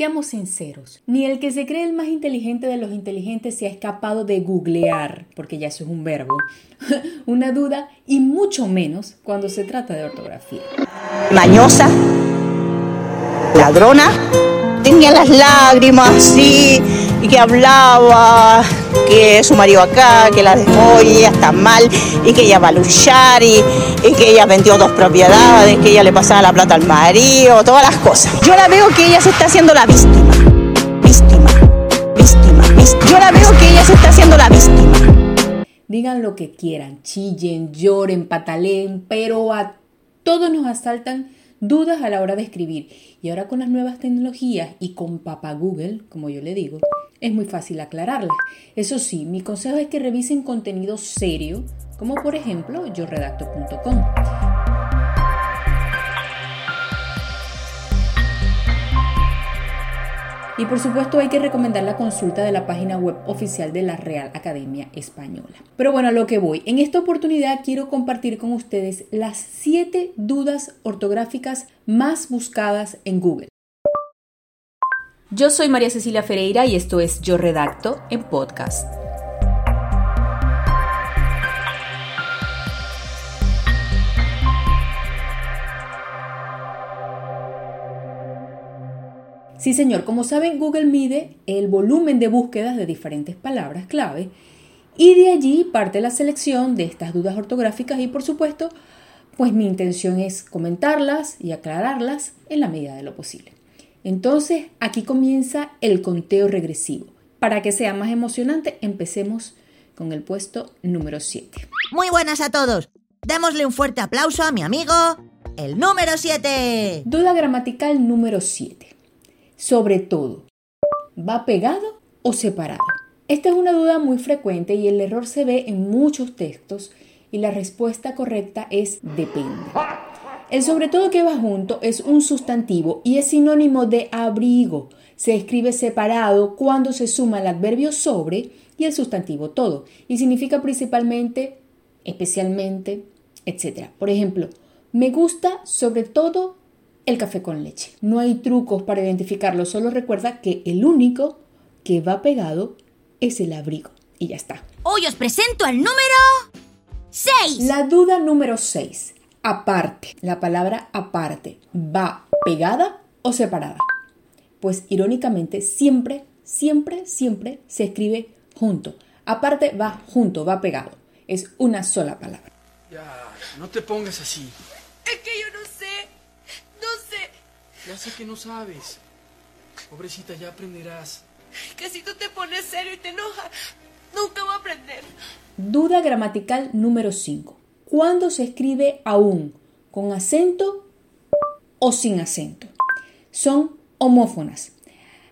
Seamos sinceros, ni el que se cree el más inteligente de los inteligentes se ha escapado de googlear, porque ya eso es un verbo, una duda y mucho menos cuando se trata de ortografía. Mañosa, ladrona, tenía las lágrimas así que hablaba que su marido acá, que la dejó y ella está mal y que ella va a luchar y, que ella vendió dos propiedades, que ella le pasaba la plata al marido, todas las cosas. Yo la veo que ella se está haciendo la víctima, víctima, víctima. Yo la veo que ella se está haciendo la víctima. Digan lo que quieran, chillen, lloren, pataleen, pero a todos nos asaltan dudas a la hora de escribir. Y ahora con las nuevas tecnologías y con papá Google, como yo le digo, es muy fácil aclararlas. Eso sí, mi consejo es que revisen contenido serio, como por ejemplo yo Y por supuesto hay que recomendar la consulta de la página web oficial de la Real Academia Española. Pero bueno, a lo que voy. En esta oportunidad quiero compartir con ustedes las 7 dudas ortográficas más buscadas en Google. Yo soy María Cecilia Ferreira y esto es Yo Redacto en podcast. Sí, señor, como saben, Google mide el volumen de búsquedas de diferentes palabras clave y de allí parte la selección de estas dudas ortográficas y por supuesto, pues mi intención es comentarlas y aclararlas en la medida de lo posible. Entonces, aquí comienza el conteo regresivo. Para que sea más emocionante, empecemos con el puesto número 7. Muy buenas a todos. Démosle un fuerte aplauso a mi amigo, el número 7. Duda gramatical número 7. Sobre todo, ¿va pegado o separado? Esta es una duda muy frecuente y el error se ve en muchos textos y la respuesta correcta es depende. El sobre todo que va junto es un sustantivo y es sinónimo de abrigo. Se escribe separado cuando se suma el adverbio sobre y el sustantivo todo y significa principalmente, especialmente, etc. Por ejemplo, me gusta sobre todo el café con leche. No hay trucos para identificarlo, solo recuerda que el único que va pegado es el abrigo y ya está. Hoy os presento el número 6. La duda número 6 aparte. La palabra aparte va pegada o separada. Pues irónicamente siempre, siempre, siempre se escribe junto. Aparte va junto, va pegado. Es una sola palabra. Ya, no te pongas así. Ya sé que no sabes. Pobrecita, ya aprenderás. Que si tú te pones serio y te enojas, nunca voy a aprender. Duda gramatical número 5 cuándo se escribe aún, con acento o sin acento. Son homófonas.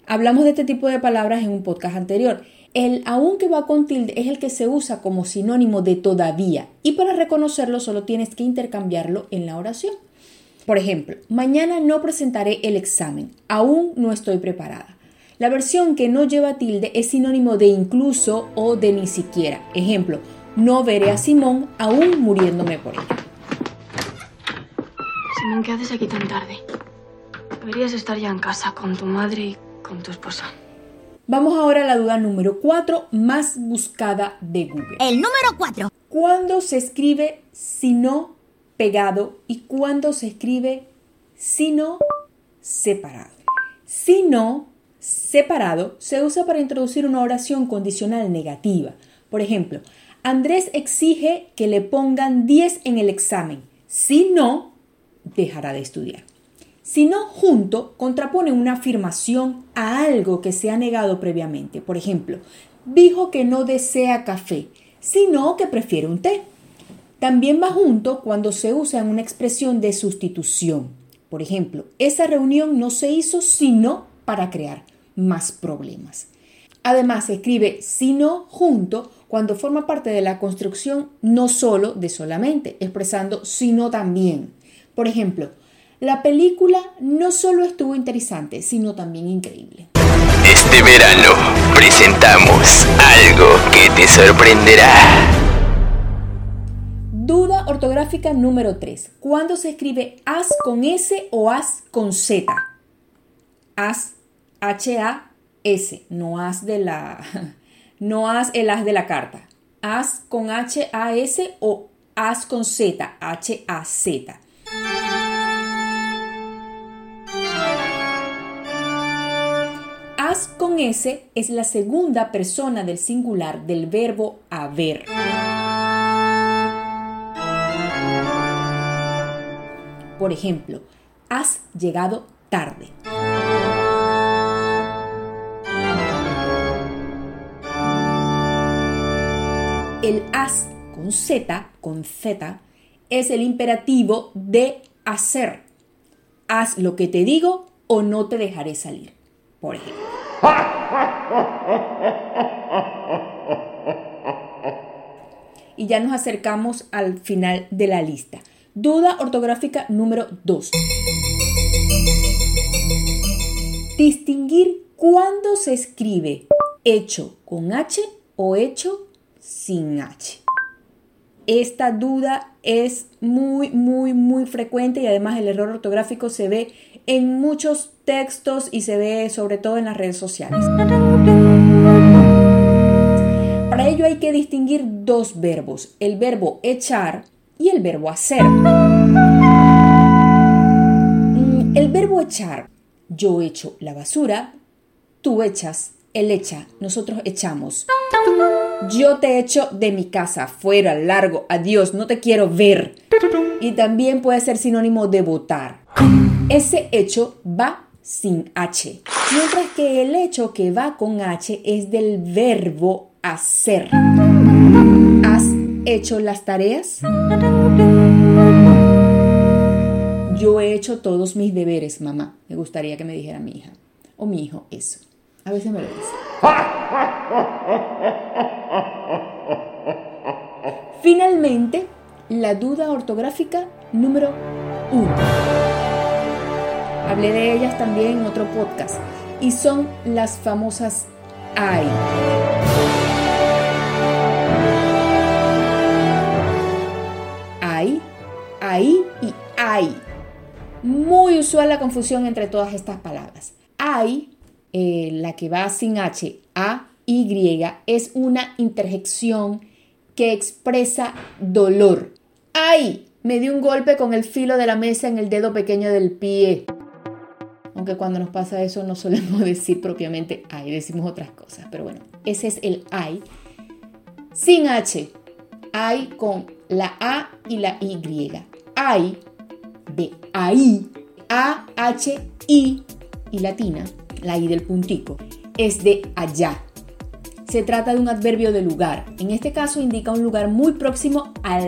Hablamos de este tipo de palabras en un podcast anterior. El aún que va con tilde es el que se usa como sinónimo de todavía y para reconocerlo solo tienes que intercambiarlo en la oración. Por ejemplo, mañana no presentaré el examen, aún no estoy preparada. La versión que no lleva tilde es sinónimo de incluso o de ni siquiera. Ejemplo, no veré a Simón aún muriéndome por ella. Simón, ¿qué haces aquí tan tarde? Deberías estar ya en casa con tu madre y con tu esposa. Vamos ahora a la duda número 4 más buscada de Google. El número 4. ¿Cuándo se escribe sino pegado y cuándo se escribe sino separado? Sino separado se usa para introducir una oración condicional negativa. Por ejemplo, Andrés exige que le pongan 10 en el examen. Si no, dejará de estudiar. Si no, junto contrapone una afirmación a algo que se ha negado previamente. Por ejemplo, dijo que no desea café, sino que prefiere un té. También va junto cuando se usa en una expresión de sustitución. Por ejemplo, esa reunión no se hizo sino para crear más problemas. Además, se escribe sino junto cuando forma parte de la construcción no solo de solamente, expresando sino también. Por ejemplo, la película no solo estuvo interesante, sino también increíble. Este verano presentamos algo que te sorprenderá. Duda ortográfica número 3. ¿Cuándo se escribe as con S o as con Z? As H-A-S, no haz de la, no haz el haz de la carta. Haz con H-A-S o haz con Z, H-A-Z. Haz con S es la segunda persona del singular del verbo haber. Por ejemplo, has llegado tarde. El has con Z, con Z, es el imperativo de hacer. Haz lo que te digo o no te dejaré salir, por ejemplo. Y ya nos acercamos al final de la lista. Duda ortográfica número 2. Distinguir cuándo se escribe hecho con H o hecho sin H. Esta duda es muy, muy, muy frecuente y además el error ortográfico se ve en muchos textos y se ve sobre todo en las redes sociales. Para ello hay que distinguir dos verbos, el verbo echar y el verbo hacer. Mm, el verbo echar, yo echo la basura, tú echas, él echa, nosotros echamos. Yo te echo de mi casa, fuera, largo, adiós, no te quiero ver. Y también puede ser sinónimo de votar. Ese hecho va sin H, mientras que el hecho que va con H es del verbo hacer. ¿Has hecho las tareas? Yo he hecho todos mis deberes, mamá. Me gustaría que me dijera mi hija o mi hijo eso. A veces me lo dice. Finalmente, la duda ortográfica número uno. Hablé de ellas también en otro podcast y son las famosas AI. Usual la confusión entre todas estas palabras. Hay, eh, la que va sin H, A, Y, es una interjección que expresa dolor. ¡Ay! Me dio un golpe con el filo de la mesa en el dedo pequeño del pie. Aunque cuando nos pasa eso no solemos decir propiamente ay, decimos otras cosas. Pero bueno, ese es el ay. Sin H. Ay con la A y la Y. Ay de ahí, A, H, I y latina, la I del puntico, es de allá. Se trata de un adverbio de lugar. En este caso indica un lugar muy próximo a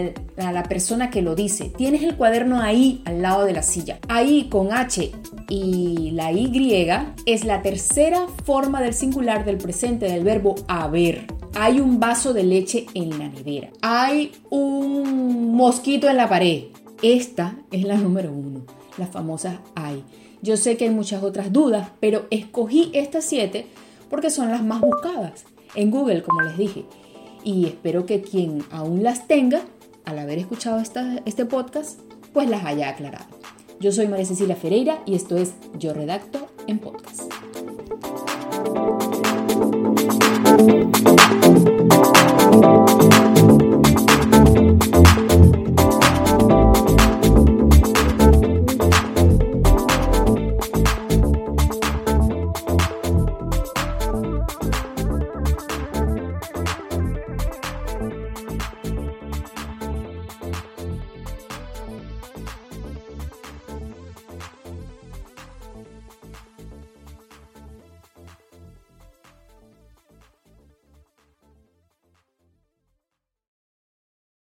la persona que lo dice. Tienes el cuaderno ahí al lado de la silla. Ahí con H y la Y es la tercera forma del singular del presente del verbo haber. Hay un vaso de leche en la nevera. Hay un mosquito en la pared. Esta es la número uno, las famosas hay. Yo sé que hay muchas otras dudas, pero escogí estas siete porque son las más buscadas en Google, como les dije. Y espero que quien aún las tenga, al haber escuchado este podcast, pues las haya aclarado. Yo soy María Cecilia Ferreira y esto es Yo Redacto en Podcast.